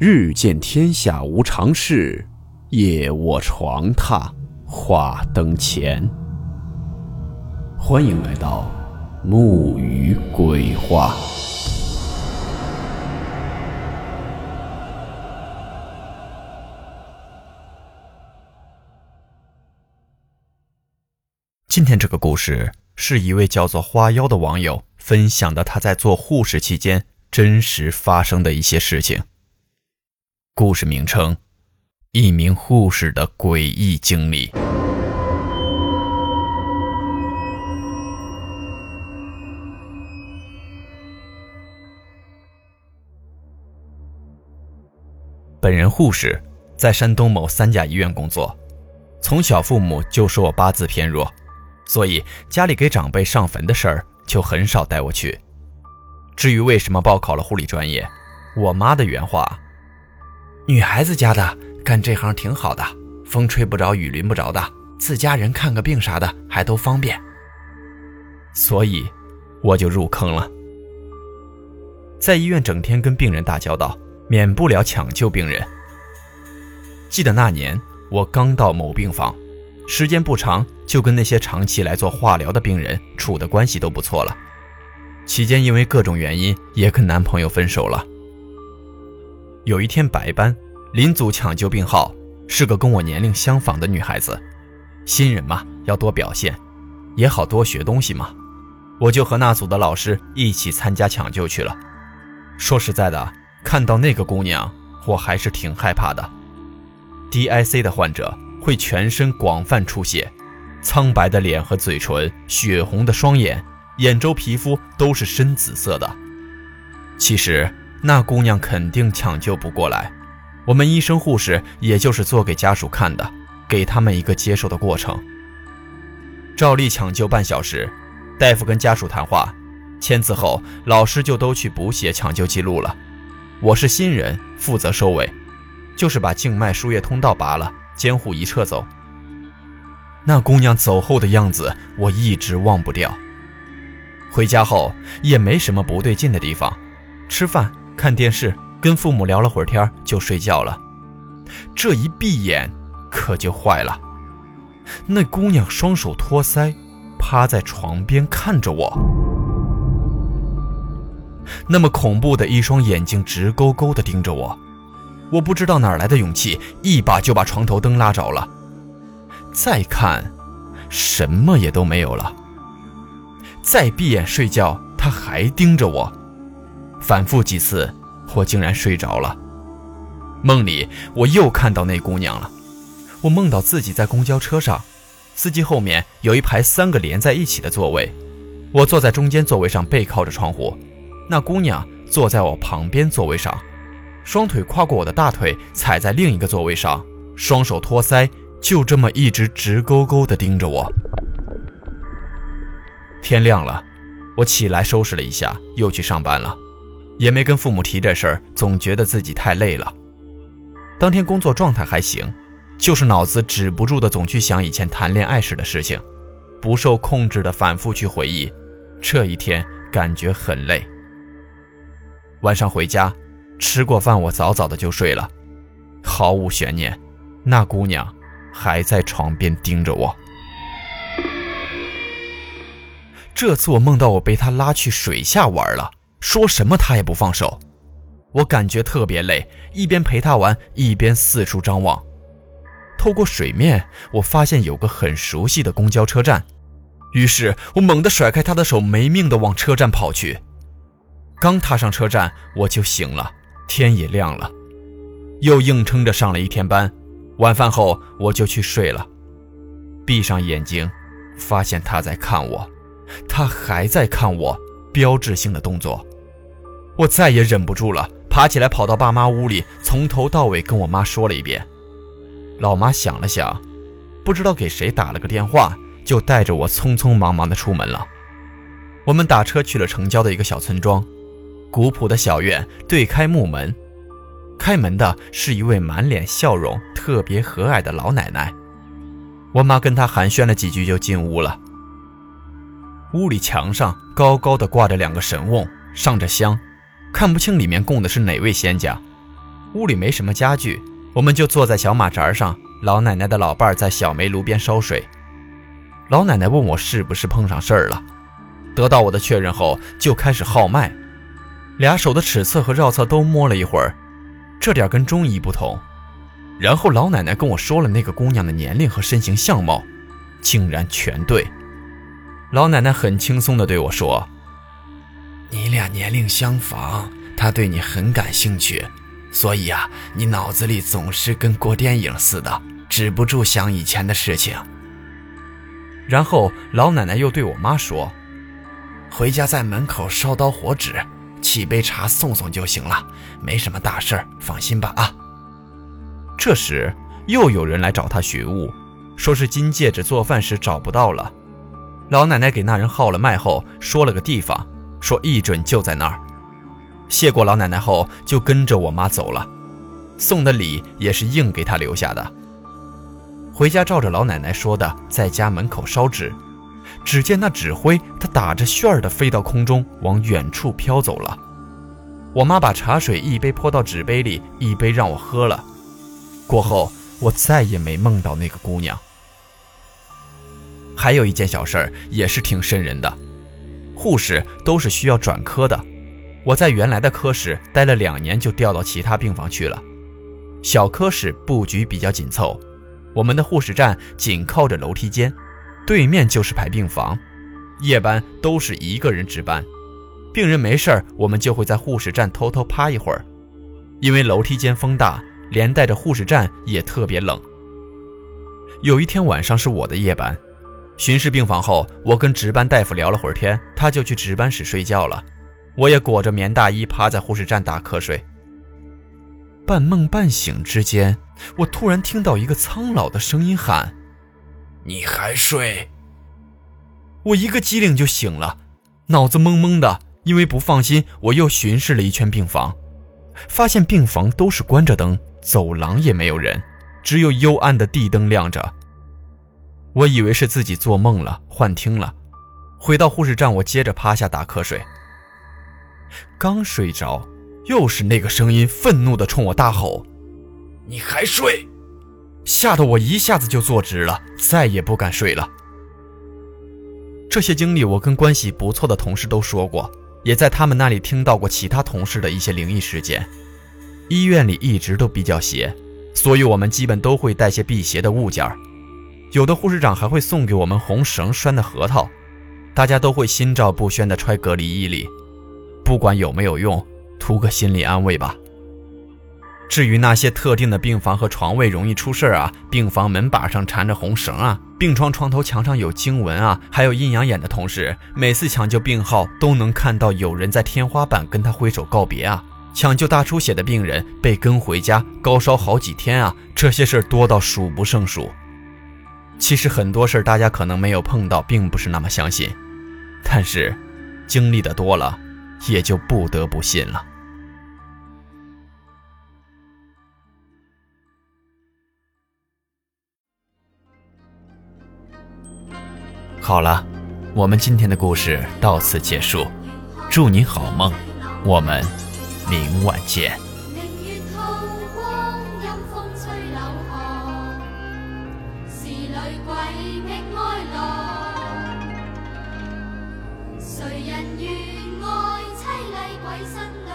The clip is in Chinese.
日见天下无常事，夜卧床榻话灯前。欢迎来到木鱼鬼话。今天这个故事是一位叫做花妖的网友分享的，他在做护士期间真实发生的一些事情。故事名称：一名护士的诡异经历。本人护士，在山东某三甲医院工作。从小父母就说我八字偏弱，所以家里给长辈上坟的事儿就很少带我去。至于为什么报考了护理专业，我妈的原话。女孩子家的干这行挺好的，风吹不着，雨淋不着的，自家人看个病啥的还都方便。所以，我就入坑了。在医院整天跟病人打交道，免不了抢救病人。记得那年我刚到某病房，时间不长，就跟那些长期来做化疗的病人处的关系都不错了。期间因为各种原因，也跟男朋友分手了。有一天白班，临组抢救病号，是个跟我年龄相仿的女孩子。新人嘛，要多表现，也好多学东西嘛。我就和那组的老师一起参加抢救去了。说实在的，看到那个姑娘，我还是挺害怕的。DIC 的患者会全身广泛出血，苍白的脸和嘴唇，血红的双眼，眼周皮肤都是深紫色的。其实。那姑娘肯定抢救不过来，我们医生护士也就是做给家属看的，给他们一个接受的过程。照例抢救半小时，大夫跟家属谈话，签字后，老师就都去补写抢救记录了。我是新人，负责收尾，就是把静脉输液通道拔了，监护仪撤走。那姑娘走后的样子，我一直忘不掉。回家后也没什么不对劲的地方，吃饭。看电视，跟父母聊了会儿天就睡觉了。这一闭眼，可就坏了。那姑娘双手托腮，趴在床边看着我，那么恐怖的一双眼睛直勾勾地盯着我。我不知道哪来的勇气，一把就把床头灯拉着了。再看，什么也都没有了。再闭眼睡觉，她还盯着我。反复几次，我竟然睡着了。梦里我又看到那姑娘了。我梦到自己在公交车上，司机后面有一排三个连在一起的座位，我坐在中间座位上，背靠着窗户。那姑娘坐在我旁边座位上，双腿跨过我的大腿，踩在另一个座位上，双手托腮，就这么一直直勾勾地盯着我。天亮了，我起来收拾了一下，又去上班了。也没跟父母提这事儿，总觉得自己太累了。当天工作状态还行，就是脑子止不住的总去想以前谈恋爱时的事情，不受控制的反复去回忆。这一天感觉很累。晚上回家，吃过饭我早早的就睡了，毫无悬念，那姑娘还在床边盯着我。这次我梦到我被她拉去水下玩了。说什么他也不放手，我感觉特别累，一边陪他玩，一边四处张望。透过水面，我发现有个很熟悉的公交车站，于是我猛地甩开他的手，没命地往车站跑去。刚踏上车站，我就醒了，天也亮了，又硬撑着上了一天班。晚饭后，我就去睡了。闭上眼睛，发现他在看我，他还在看我，标志性的动作。我再也忍不住了，爬起来跑到爸妈屋里，从头到尾跟我妈说了一遍。老妈想了想，不知道给谁打了个电话，就带着我匆匆忙忙的出门了。我们打车去了城郊的一个小村庄，古朴的小院对开木门，开门的是一位满脸笑容、特别和蔼的老奶奶。我妈跟她寒暄了几句就进屋了。屋里墙上高高的挂着两个神瓮，上着香。看不清里面供的是哪位仙家，屋里没什么家具，我们就坐在小马扎上。老奶奶的老伴在小煤炉边烧水。老奶奶问我是不是碰上事儿了，得到我的确认后，就开始号脉，俩手的尺侧和绕侧都摸了一会儿，这点跟中医不同。然后老奶奶跟我说了那个姑娘的年龄和身形相貌，竟然全对。老奶奶很轻松地对我说：“你俩年龄相仿，他对你很感兴趣。”所以啊，你脑子里总是跟过电影似的，止不住想以前的事情。然后老奶奶又对我妈说：“回家在门口烧刀火纸，沏杯茶送送就行了，没什么大事儿，放心吧啊。”这时又有人来找他寻物，说是金戒指做饭时找不到了。老奶奶给那人号了脉后，说了个地方，说一准就在那儿。谢过老奶奶后，就跟着我妈走了。送的礼也是硬给她留下的。回家照着老奶奶说的，在家门口烧纸。只见那纸灰，它打着旋儿的飞到空中，往远处飘走了。我妈把茶水一杯泼到纸杯里，一杯让我喝了。过后，我再也没梦到那个姑娘。还有一件小事儿，也是挺瘆人的。护士都是需要转科的。我在原来的科室待了两年，就调到其他病房去了。小科室布局比较紧凑，我们的护士站紧靠着楼梯间，对面就是排病房。夜班都是一个人值班，病人没事儿，我们就会在护士站偷偷趴一会儿。因为楼梯间风大，连带着护士站也特别冷。有一天晚上是我的夜班，巡视病房后，我跟值班大夫聊了会儿天，他就去值班室睡觉了。我也裹着棉大衣趴在护士站打瞌睡。半梦半醒之间，我突然听到一个苍老的声音喊：“你还睡？”我一个机灵就醒了，脑子懵懵的。因为不放心，我又巡视了一圈病房，发现病房都是关着灯，走廊也没有人，只有幽暗的地灯亮着。我以为是自己做梦了，幻听了。回到护士站，我接着趴下打瞌睡。刚睡着，又是那个声音，愤怒地冲我大吼：“你还睡！”吓得我一下子就坐直了，再也不敢睡了。这些经历，我跟关系不错的同事都说过，也在他们那里听到过其他同事的一些灵异事件。医院里一直都比较邪，所以我们基本都会带些辟邪的物件有的护士长还会送给我们红绳拴的核桃，大家都会心照不宣地揣隔离衣里。不管有没有用，图个心理安慰吧。至于那些特定的病房和床位容易出事啊，病房门把上缠着红绳啊，病床床头墙上有经文啊，还有阴阳眼的同事，每次抢救病号都能看到有人在天花板跟他挥手告别啊。抢救大出血的病人被跟回家，高烧好几天啊，这些事儿多到数不胜数。其实很多事儿大家可能没有碰到，并不是那么相信，但是经历的多了。也就不得不信了。好了，我们今天的故事到此结束，祝你好梦，我们明晚见。谁人愿爱凄厉鬼身？